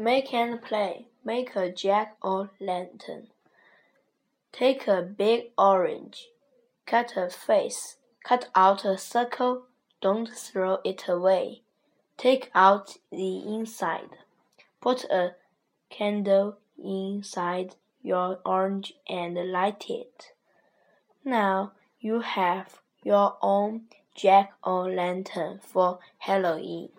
Make and play. Make a jack o' lantern. Take a big orange. Cut a face. Cut out a circle. Don't throw it away. Take out the inside. Put a candle inside your orange and light it. Now you have your own jack o' lantern for Halloween.